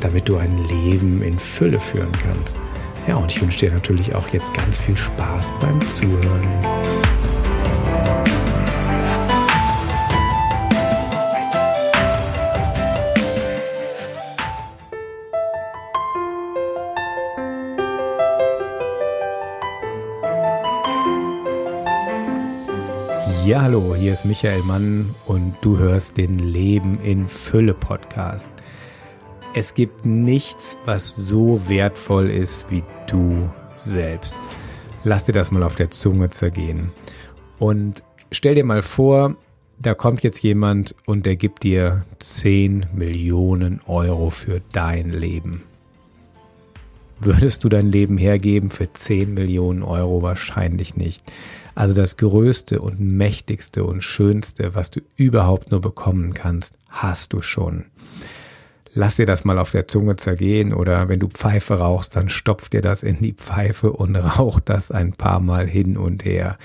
damit du ein Leben in Fülle führen kannst. Ja, und ich wünsche dir natürlich auch jetzt ganz viel Spaß beim Zuhören. Ja, hallo, hier ist Michael Mann und du hörst den Leben in Fülle Podcast. Es gibt nichts, was so wertvoll ist wie du selbst. Lass dir das mal auf der Zunge zergehen. Und stell dir mal vor, da kommt jetzt jemand und der gibt dir 10 Millionen Euro für dein Leben. Würdest du dein Leben hergeben für 10 Millionen Euro? Wahrscheinlich nicht. Also das Größte und Mächtigste und Schönste, was du überhaupt nur bekommen kannst, hast du schon lass dir das mal auf der Zunge zergehen oder wenn du Pfeife rauchst, dann stopf dir das in die Pfeife und rauch das ein paar Mal hin und her.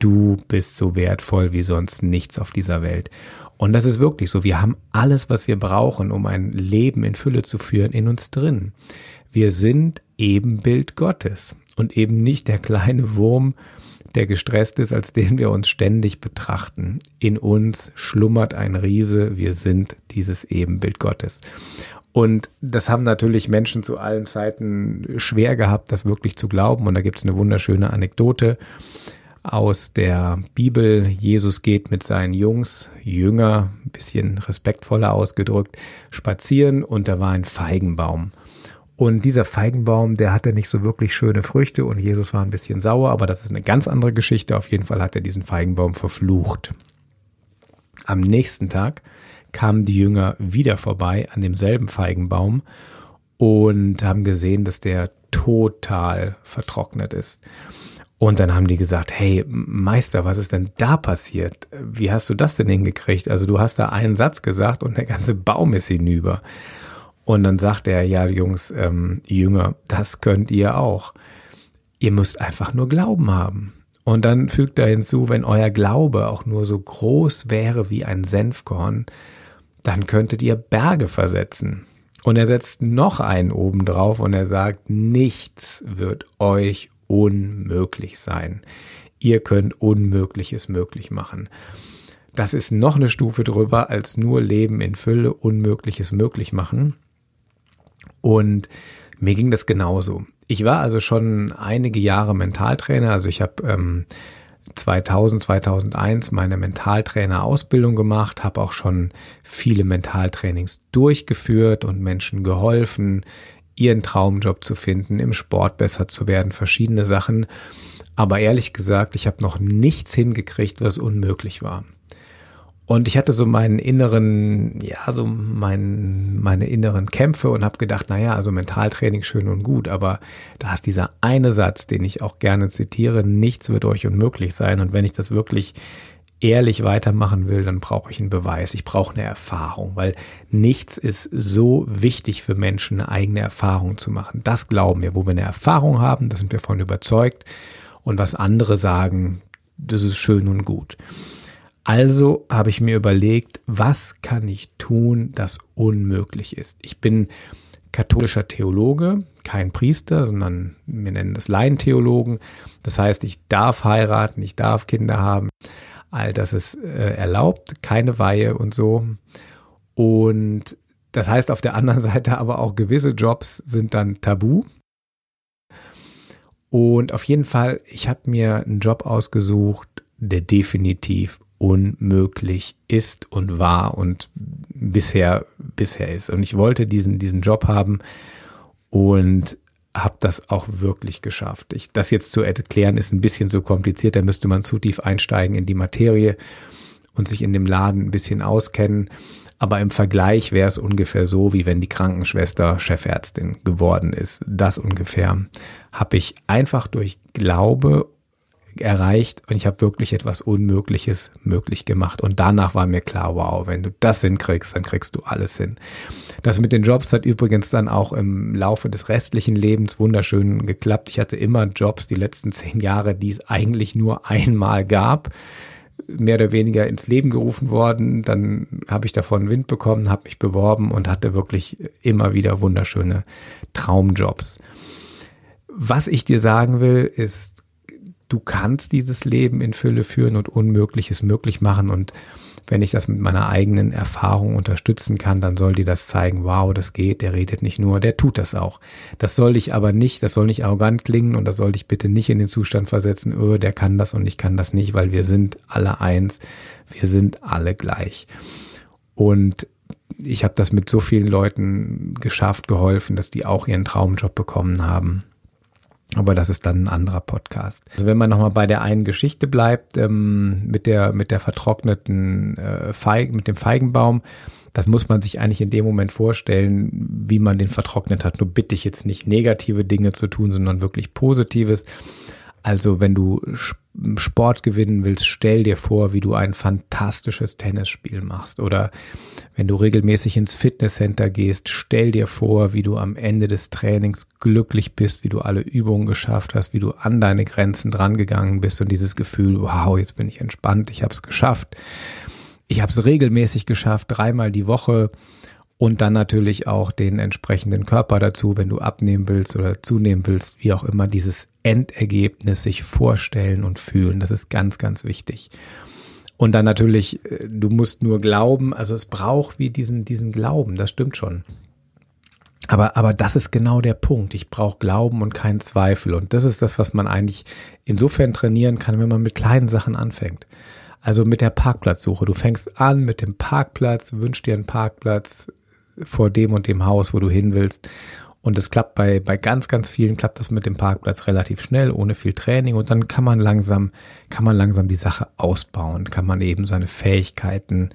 Du bist so wertvoll wie sonst nichts auf dieser Welt. Und das ist wirklich so. Wir haben alles, was wir brauchen, um ein Leben in Fülle zu führen, in uns drin. Wir sind Ebenbild Gottes und eben nicht der kleine Wurm, der gestresst ist, als den wir uns ständig betrachten. In uns schlummert ein Riese, wir sind dieses Ebenbild Gottes. Und das haben natürlich Menschen zu allen Zeiten schwer gehabt, das wirklich zu glauben. Und da gibt es eine wunderschöne Anekdote aus der Bibel. Jesus geht mit seinen Jungs, Jünger, ein bisschen respektvoller ausgedrückt, spazieren und da war ein Feigenbaum. Und dieser Feigenbaum, der hatte nicht so wirklich schöne Früchte und Jesus war ein bisschen sauer, aber das ist eine ganz andere Geschichte. Auf jeden Fall hat er diesen Feigenbaum verflucht. Am nächsten Tag kamen die Jünger wieder vorbei an demselben Feigenbaum und haben gesehen, dass der total vertrocknet ist. Und dann haben die gesagt, hey Meister, was ist denn da passiert? Wie hast du das denn hingekriegt? Also du hast da einen Satz gesagt und der ganze Baum ist hinüber. Und dann sagt er, ja, Jungs, ähm, Jünger, das könnt ihr auch. Ihr müsst einfach nur Glauben haben. Und dann fügt er hinzu, wenn euer Glaube auch nur so groß wäre wie ein Senfkorn, dann könntet ihr Berge versetzen. Und er setzt noch einen oben drauf und er sagt, nichts wird euch unmöglich sein. Ihr könnt Unmögliches möglich machen. Das ist noch eine Stufe drüber als nur Leben in Fülle, Unmögliches möglich machen. Und mir ging das genauso. Ich war also schon einige Jahre Mentaltrainer. Also ich habe ähm, 2000, 2001 meine Mentaltrainer-Ausbildung gemacht, habe auch schon viele Mentaltrainings durchgeführt und Menschen geholfen, ihren Traumjob zu finden, im Sport besser zu werden, verschiedene Sachen. Aber ehrlich gesagt, ich habe noch nichts hingekriegt, was unmöglich war. Und ich hatte so meinen inneren, ja, so mein, meine inneren Kämpfe und habe gedacht, naja, also Mentaltraining schön und gut, aber da ist dieser eine Satz, den ich auch gerne zitiere, nichts wird euch unmöglich sein. Und wenn ich das wirklich ehrlich weitermachen will, dann brauche ich einen Beweis. Ich brauche eine Erfahrung, weil nichts ist so wichtig für Menschen, eine eigene Erfahrung zu machen. Das glauben wir. Wo wir eine Erfahrung haben, da sind wir von überzeugt. Und was andere sagen, das ist schön und gut. Also habe ich mir überlegt, was kann ich tun, das unmöglich ist. Ich bin katholischer Theologe, kein Priester, sondern wir nennen das Laientheologen. Das heißt, ich darf heiraten, ich darf Kinder haben. All das ist äh, erlaubt, keine Weihe und so. Und das heißt auf der anderen Seite aber auch gewisse Jobs sind dann tabu. Und auf jeden Fall, ich habe mir einen Job ausgesucht, der definitiv unmöglich ist und war und bisher bisher ist. Und ich wollte diesen diesen Job haben und habe das auch wirklich geschafft. Ich, das jetzt zu erklären ist ein bisschen so kompliziert, da müsste man zu tief einsteigen in die Materie und sich in dem Laden ein bisschen auskennen. Aber im Vergleich wäre es ungefähr so, wie wenn die Krankenschwester Chefärztin geworden ist. Das ungefähr habe ich einfach durch Glaube erreicht und ich habe wirklich etwas Unmögliches möglich gemacht. Und danach war mir klar, wow, wenn du das hinkriegst, dann kriegst du alles hin. Das mit den Jobs hat übrigens dann auch im Laufe des restlichen Lebens wunderschön geklappt. Ich hatte immer Jobs die letzten zehn Jahre, die es eigentlich nur einmal gab mehr oder weniger ins Leben gerufen worden. Dann habe ich davon Wind bekommen, habe mich beworben und hatte wirklich immer wieder wunderschöne Traumjobs. Was ich dir sagen will, ist, du kannst dieses Leben in Fülle führen und Unmögliches möglich machen. Und wenn ich das mit meiner eigenen Erfahrung unterstützen kann, dann soll dir das zeigen, wow, das geht, der redet nicht nur, der tut das auch. Das soll dich aber nicht, das soll nicht arrogant klingen und das soll dich bitte nicht in den Zustand versetzen, oh, der kann das und ich kann das nicht, weil wir sind alle eins, wir sind alle gleich. Und ich habe das mit so vielen Leuten geschafft, geholfen, dass die auch ihren Traumjob bekommen haben. Aber das ist dann ein anderer Podcast. Also wenn man nochmal bei der einen Geschichte bleibt, ähm, mit der, mit der vertrockneten äh, Feig, mit dem Feigenbaum, das muss man sich eigentlich in dem Moment vorstellen, wie man den vertrocknet hat. Nur bitte ich jetzt nicht negative Dinge zu tun, sondern wirklich Positives. Also wenn du Sport gewinnen willst, stell dir vor, wie du ein fantastisches Tennisspiel machst. Oder wenn du regelmäßig ins Fitnesscenter gehst, stell dir vor, wie du am Ende des Trainings glücklich bist, wie du alle Übungen geschafft hast, wie du an deine Grenzen drangegangen bist und dieses Gefühl, wow, jetzt bin ich entspannt, ich habe es geschafft. Ich habe es regelmäßig geschafft, dreimal die Woche und dann natürlich auch den entsprechenden Körper dazu, wenn du abnehmen willst oder zunehmen willst, wie auch immer, dieses Endergebnis sich vorstellen und fühlen. Das ist ganz, ganz wichtig. Und dann natürlich, äh, du musst nur glauben, also es braucht wie diesen, diesen Glauben, das stimmt schon. Aber, aber das ist genau der Punkt. Ich brauche Glauben und keinen Zweifel. Und das ist das, was man eigentlich insofern trainieren kann, wenn man mit kleinen Sachen anfängt. Also mit der Parkplatzsuche. Du fängst an mit dem Parkplatz, wünschst dir einen Parkplatz, vor dem und dem Haus, wo du hin willst. Und es klappt bei, bei ganz, ganz vielen klappt das mit dem Parkplatz relativ schnell, ohne viel Training. Und dann kann man langsam, kann man langsam die Sache ausbauen, kann man eben seine Fähigkeiten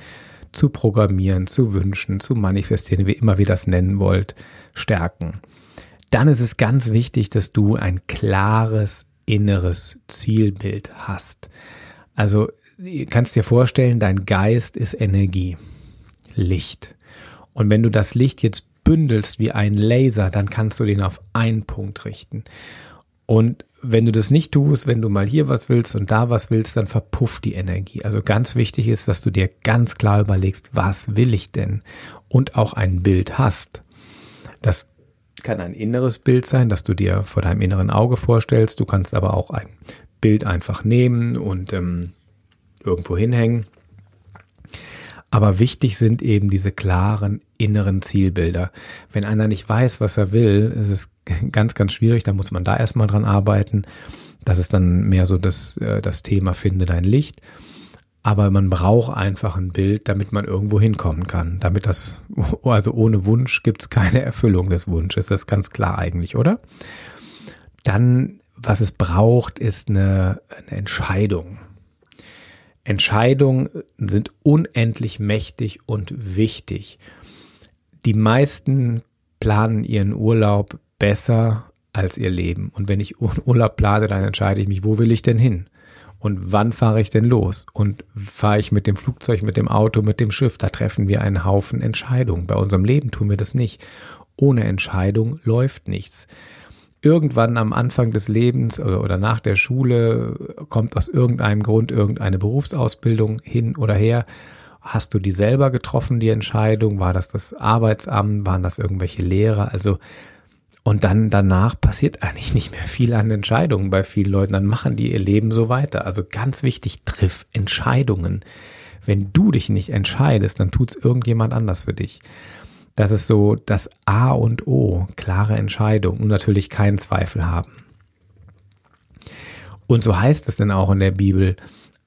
zu programmieren, zu wünschen, zu manifestieren, wie immer wir das nennen wollt, stärken. Dann ist es ganz wichtig, dass du ein klares inneres Zielbild hast. Also, kannst dir vorstellen, dein Geist ist Energie, Licht. Und wenn du das Licht jetzt bündelst wie ein Laser, dann kannst du den auf einen Punkt richten. Und wenn du das nicht tust, wenn du mal hier was willst und da was willst, dann verpufft die Energie. Also ganz wichtig ist, dass du dir ganz klar überlegst, was will ich denn? Und auch ein Bild hast. Das kann ein inneres Bild sein, das du dir vor deinem inneren Auge vorstellst. Du kannst aber auch ein Bild einfach nehmen und ähm, irgendwo hinhängen. Aber wichtig sind eben diese klaren inneren Zielbilder. Wenn einer nicht weiß, was er will, ist es ganz, ganz schwierig. Da muss man da erstmal dran arbeiten. Das ist dann mehr so das, äh, das Thema Finde dein Licht. Aber man braucht einfach ein Bild, damit man irgendwo hinkommen kann. Damit das, also ohne Wunsch gibt es keine Erfüllung des Wunsches. Das ist ganz klar eigentlich, oder? Dann, was es braucht, ist eine, eine Entscheidung. Entscheidungen sind unendlich mächtig und wichtig. Die meisten planen ihren Urlaub besser als ihr Leben. Und wenn ich Urlaub plane, dann entscheide ich mich, wo will ich denn hin? Und wann fahre ich denn los? Und fahre ich mit dem Flugzeug, mit dem Auto, mit dem Schiff? Da treffen wir einen Haufen Entscheidungen. Bei unserem Leben tun wir das nicht. Ohne Entscheidung läuft nichts irgendwann am Anfang des Lebens oder, oder nach der Schule kommt aus irgendeinem Grund irgendeine Berufsausbildung hin oder her. Hast du die selber getroffen, die Entscheidung? War das das Arbeitsamt? Waren das irgendwelche Lehrer? Also, und dann danach passiert eigentlich nicht mehr viel an Entscheidungen bei vielen Leuten. Dann machen die ihr Leben so weiter. Also ganz wichtig, triff Entscheidungen. Wenn du dich nicht entscheidest, dann tut's irgendjemand anders für dich. Das ist so das A und O, klare Entscheidung und natürlich keinen Zweifel haben. Und so heißt es denn auch in der Bibel,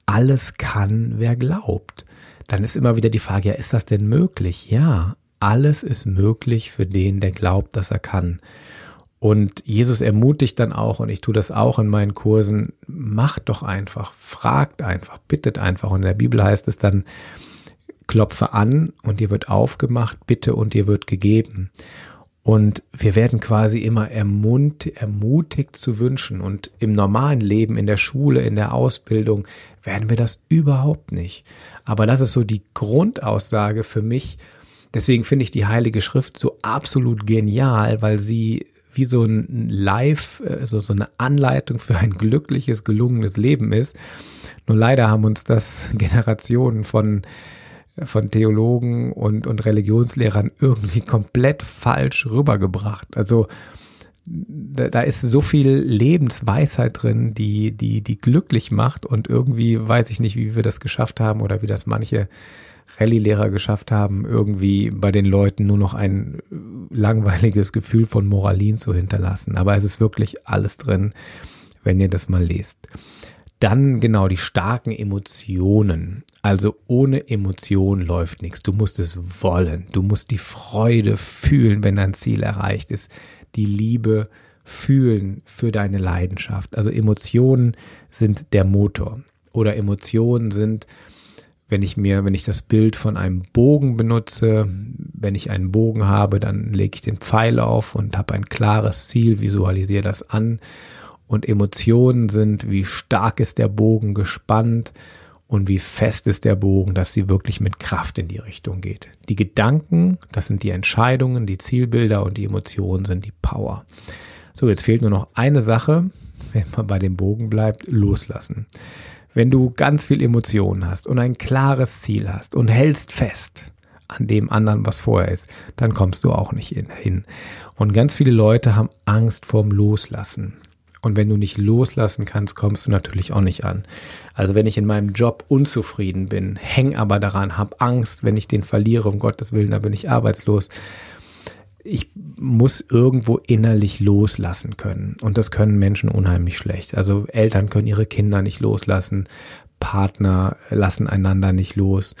alles kann, wer glaubt. Dann ist immer wieder die Frage, ja, ist das denn möglich? Ja, alles ist möglich für den, der glaubt, dass er kann. Und Jesus ermutigt dann auch, und ich tue das auch in meinen Kursen, macht doch einfach, fragt einfach, bittet einfach. Und in der Bibel heißt es dann, klopfe an und dir wird aufgemacht, bitte und dir wird gegeben. Und wir werden quasi immer ermunt, ermutigt zu wünschen. Und im normalen Leben, in der Schule, in der Ausbildung, werden wir das überhaupt nicht. Aber das ist so die Grundaussage für mich. Deswegen finde ich die Heilige Schrift so absolut genial, weil sie wie so ein Live, äh, so, so eine Anleitung für ein glückliches, gelungenes Leben ist. Nur leider haben uns das Generationen von von Theologen und, und Religionslehrern irgendwie komplett falsch rübergebracht. Also da, da ist so viel Lebensweisheit drin, die, die, die glücklich macht und irgendwie weiß ich nicht, wie wir das geschafft haben oder wie das manche Rallye-Lehrer geschafft haben, irgendwie bei den Leuten nur noch ein langweiliges Gefühl von Moralin zu hinterlassen. Aber es ist wirklich alles drin, wenn ihr das mal lest. Dann genau die starken Emotionen. Also ohne Emotion läuft nichts. Du musst es wollen. Du musst die Freude fühlen, wenn dein Ziel erreicht ist. Die Liebe fühlen für deine Leidenschaft. Also Emotionen sind der Motor. Oder Emotionen sind, wenn ich mir, wenn ich das Bild von einem Bogen benutze, wenn ich einen Bogen habe, dann lege ich den Pfeil auf und habe ein klares Ziel, visualisiere das an und Emotionen sind, wie stark ist der Bogen gespannt und wie fest ist der Bogen, dass sie wirklich mit Kraft in die Richtung geht. Die Gedanken, das sind die Entscheidungen, die Zielbilder und die Emotionen sind die Power. So, jetzt fehlt nur noch eine Sache, wenn man bei dem Bogen bleibt, loslassen. Wenn du ganz viel Emotionen hast und ein klares Ziel hast und hältst fest an dem anderen, was vorher ist, dann kommst du auch nicht hin. Und ganz viele Leute haben Angst vorm Loslassen. Und wenn du nicht loslassen kannst, kommst du natürlich auch nicht an. Also wenn ich in meinem Job unzufrieden bin, häng aber daran, hab Angst, wenn ich den verliere, um Gottes Willen, dann bin ich arbeitslos. Ich muss irgendwo innerlich loslassen können. Und das können Menschen unheimlich schlecht. Also Eltern können ihre Kinder nicht loslassen, Partner lassen einander nicht los.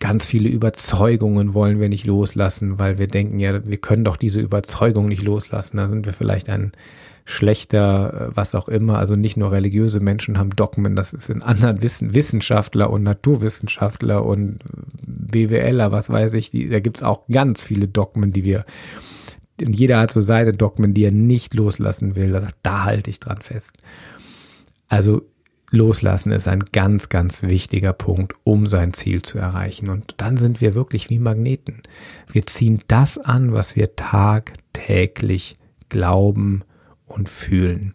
Ganz viele Überzeugungen wollen wir nicht loslassen, weil wir denken, ja, wir können doch diese Überzeugung nicht loslassen. Da sind wir vielleicht ein schlechter, äh, was auch immer. Also nicht nur religiöse Menschen haben Dogmen, das ist in anderen Wissen, Wissenschaftler und Naturwissenschaftler und BWLer, was weiß ich, die, da gibt's auch ganz viele Dogmen, die wir, und jeder hat so seine Dogmen, die er nicht loslassen will. Da da halte ich dran fest. Also Loslassen ist ein ganz, ganz wichtiger Punkt, um sein Ziel zu erreichen. Und dann sind wir wirklich wie Magneten. Wir ziehen das an, was wir tagtäglich glauben, und fühlen.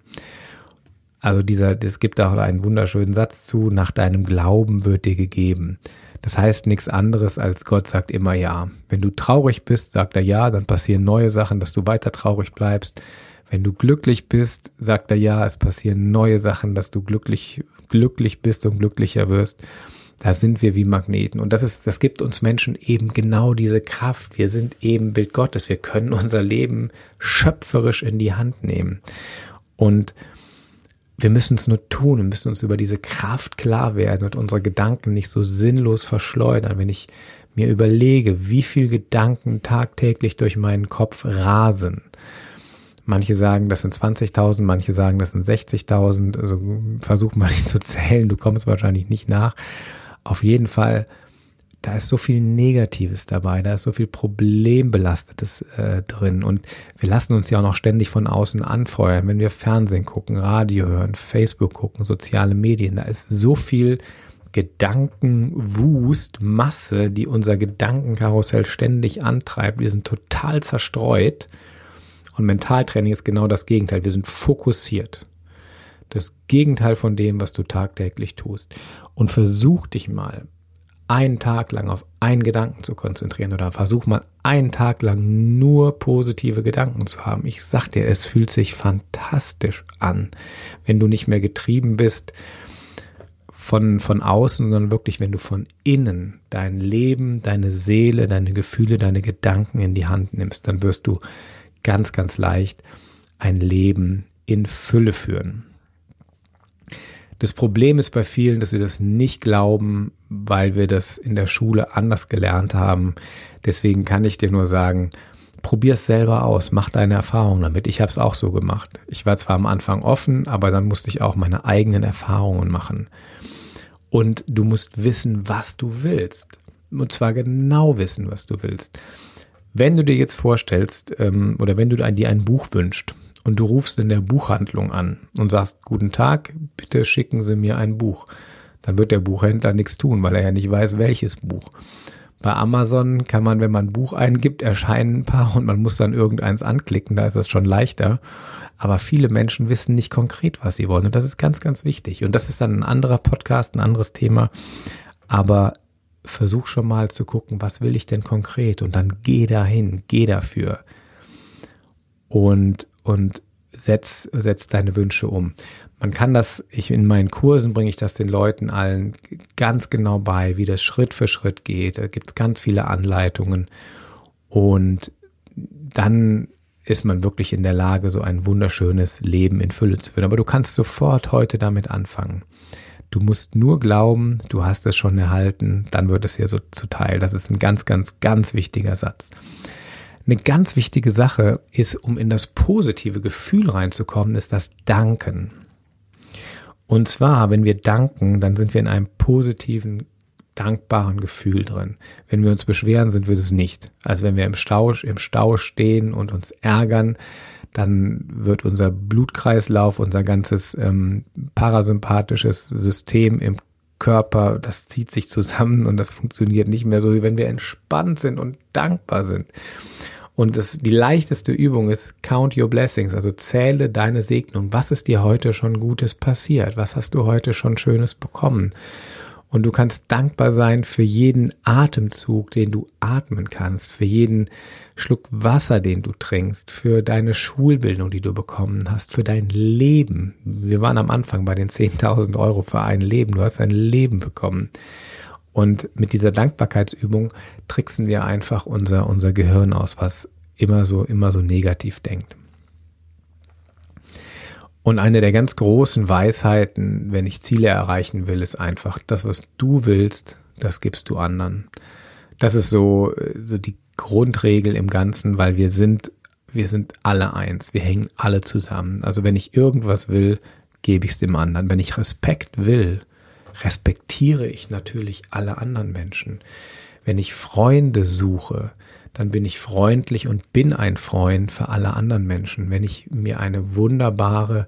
Also dieser, es gibt auch einen wunderschönen Satz zu, nach deinem Glauben wird dir gegeben. Das heißt nichts anderes als Gott sagt immer ja. Wenn du traurig bist, sagt er ja, dann passieren neue Sachen, dass du weiter traurig bleibst. Wenn du glücklich bist, sagt er ja, es passieren neue Sachen, dass du glücklich, glücklich bist und glücklicher wirst. Da sind wir wie Magneten. Und das ist, das gibt uns Menschen eben genau diese Kraft. Wir sind eben Bild Gottes. Wir können unser Leben schöpferisch in die Hand nehmen. Und wir müssen es nur tun. Wir müssen uns über diese Kraft klar werden und unsere Gedanken nicht so sinnlos verschleudern. Wenn ich mir überlege, wie viel Gedanken tagtäglich durch meinen Kopf rasen. Manche sagen, das sind 20.000, manche sagen, das sind 60.000. Also versuch mal nicht zu zählen, du kommst wahrscheinlich nicht nach. Auf jeden Fall, da ist so viel Negatives dabei, da ist so viel Problembelastetes äh, drin. Und wir lassen uns ja auch noch ständig von außen anfeuern, wenn wir Fernsehen gucken, Radio hören, Facebook gucken, soziale Medien. Da ist so viel Gedankenwust, Masse, die unser Gedankenkarussell ständig antreibt. Wir sind total zerstreut. Und Mentaltraining ist genau das Gegenteil. Wir sind fokussiert das Gegenteil von dem, was du tagtäglich tust. Und versuch dich mal einen Tag lang auf einen Gedanken zu konzentrieren oder versuch mal einen Tag lang nur positive Gedanken zu haben. Ich sag dir, es fühlt sich fantastisch an, wenn du nicht mehr getrieben bist von, von außen, sondern wirklich, wenn du von innen dein Leben, deine Seele, deine Gefühle, deine Gedanken in die Hand nimmst, dann wirst du ganz, ganz leicht ein Leben in Fülle führen. Das Problem ist bei vielen, dass sie das nicht glauben, weil wir das in der Schule anders gelernt haben. Deswegen kann ich dir nur sagen, probier es selber aus, mach deine Erfahrungen damit. Ich habe es auch so gemacht. Ich war zwar am Anfang offen, aber dann musste ich auch meine eigenen Erfahrungen machen. Und du musst wissen, was du willst. und zwar genau wissen, was du willst. Wenn du dir jetzt vorstellst ähm, oder wenn du dir ein Buch wünschst und du rufst in der Buchhandlung an und sagst, guten Tag, bitte schicken Sie mir ein Buch, dann wird der Buchhändler nichts tun, weil er ja nicht weiß, welches Buch. Bei Amazon kann man, wenn man ein Buch eingibt, erscheinen ein paar und man muss dann irgendeins anklicken, da ist das schon leichter. Aber viele Menschen wissen nicht konkret, was sie wollen. Und das ist ganz, ganz wichtig. Und das ist dann ein anderer Podcast, ein anderes Thema. Aber versuch schon mal zu gucken, was will ich denn konkret? Und dann geh dahin, geh dafür. Und, und setz, setz deine Wünsche um. Man kann das, ich in meinen Kursen bringe ich das den Leuten allen ganz genau bei, wie das Schritt für Schritt geht. Da gibt es ganz viele Anleitungen. Und dann ist man wirklich in der Lage, so ein wunderschönes Leben in Fülle zu führen. Aber du kannst sofort heute damit anfangen. Du musst nur glauben, du hast es schon erhalten, dann wird es dir so zuteil. Das ist ein ganz, ganz, ganz wichtiger Satz. Eine ganz wichtige Sache ist, um in das positive Gefühl reinzukommen, ist das Danken. Und zwar, wenn wir danken, dann sind wir in einem positiven dankbaren Gefühl drin. Wenn wir uns beschweren, sind wir das nicht. Also wenn wir im Stau, im Stau stehen und uns ärgern, dann wird unser Blutkreislauf, unser ganzes ähm, parasympathisches System im Körper, das zieht sich zusammen und das funktioniert nicht mehr so, wie wenn wir entspannt sind und dankbar sind. Und das, die leichteste Übung ist Count Your Blessings, also zähle deine Segnung. Was ist dir heute schon Gutes passiert? Was hast du heute schon Schönes bekommen? Und du kannst dankbar sein für jeden Atemzug, den du atmen kannst, für jeden Schluck Wasser, den du trinkst, für deine Schulbildung, die du bekommen hast, für dein Leben. Wir waren am Anfang bei den 10.000 Euro für ein Leben. Du hast ein Leben bekommen. Und mit dieser Dankbarkeitsübung tricksen wir einfach unser, unser Gehirn aus, was immer so, immer so negativ denkt. Und eine der ganz großen Weisheiten, wenn ich Ziele erreichen will, ist einfach, das, was du willst, das gibst du anderen. Das ist so, so die Grundregel im Ganzen, weil wir sind, wir sind alle eins. Wir hängen alle zusammen. Also wenn ich irgendwas will, gebe ich es dem anderen. Wenn ich Respekt will, respektiere ich natürlich alle anderen Menschen. Wenn ich Freunde suche, dann bin ich freundlich und bin ein Freund für alle anderen Menschen. Wenn ich mir eine wunderbare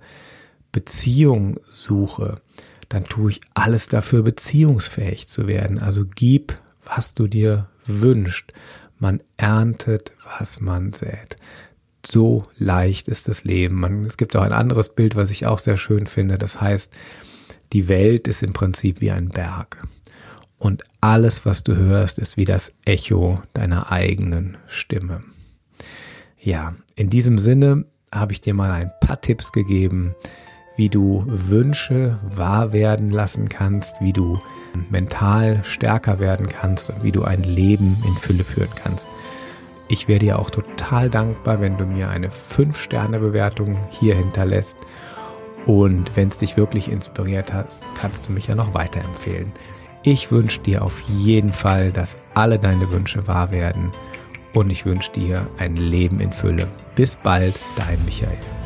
Beziehung suche, dann tue ich alles dafür, beziehungsfähig zu werden. Also gib, was du dir wünschst. Man erntet, was man sät. So leicht ist das Leben. Man, es gibt auch ein anderes Bild, was ich auch sehr schön finde. Das heißt, die Welt ist im Prinzip wie ein Berg und alles, was du hörst, ist wie das Echo deiner eigenen Stimme. Ja, in diesem Sinne habe ich dir mal ein paar Tipps gegeben, wie du Wünsche wahr werden lassen kannst, wie du mental stärker werden kannst und wie du ein Leben in Fülle führen kannst. Ich wäre dir auch total dankbar, wenn du mir eine 5-Sterne-Bewertung hier hinterlässt. Und wenn es dich wirklich inspiriert hast, kannst du mich ja noch weiterempfehlen. Ich wünsche dir auf jeden Fall, dass alle deine Wünsche wahr werden und ich wünsche dir ein Leben in Fülle. Bis bald, dein Michael.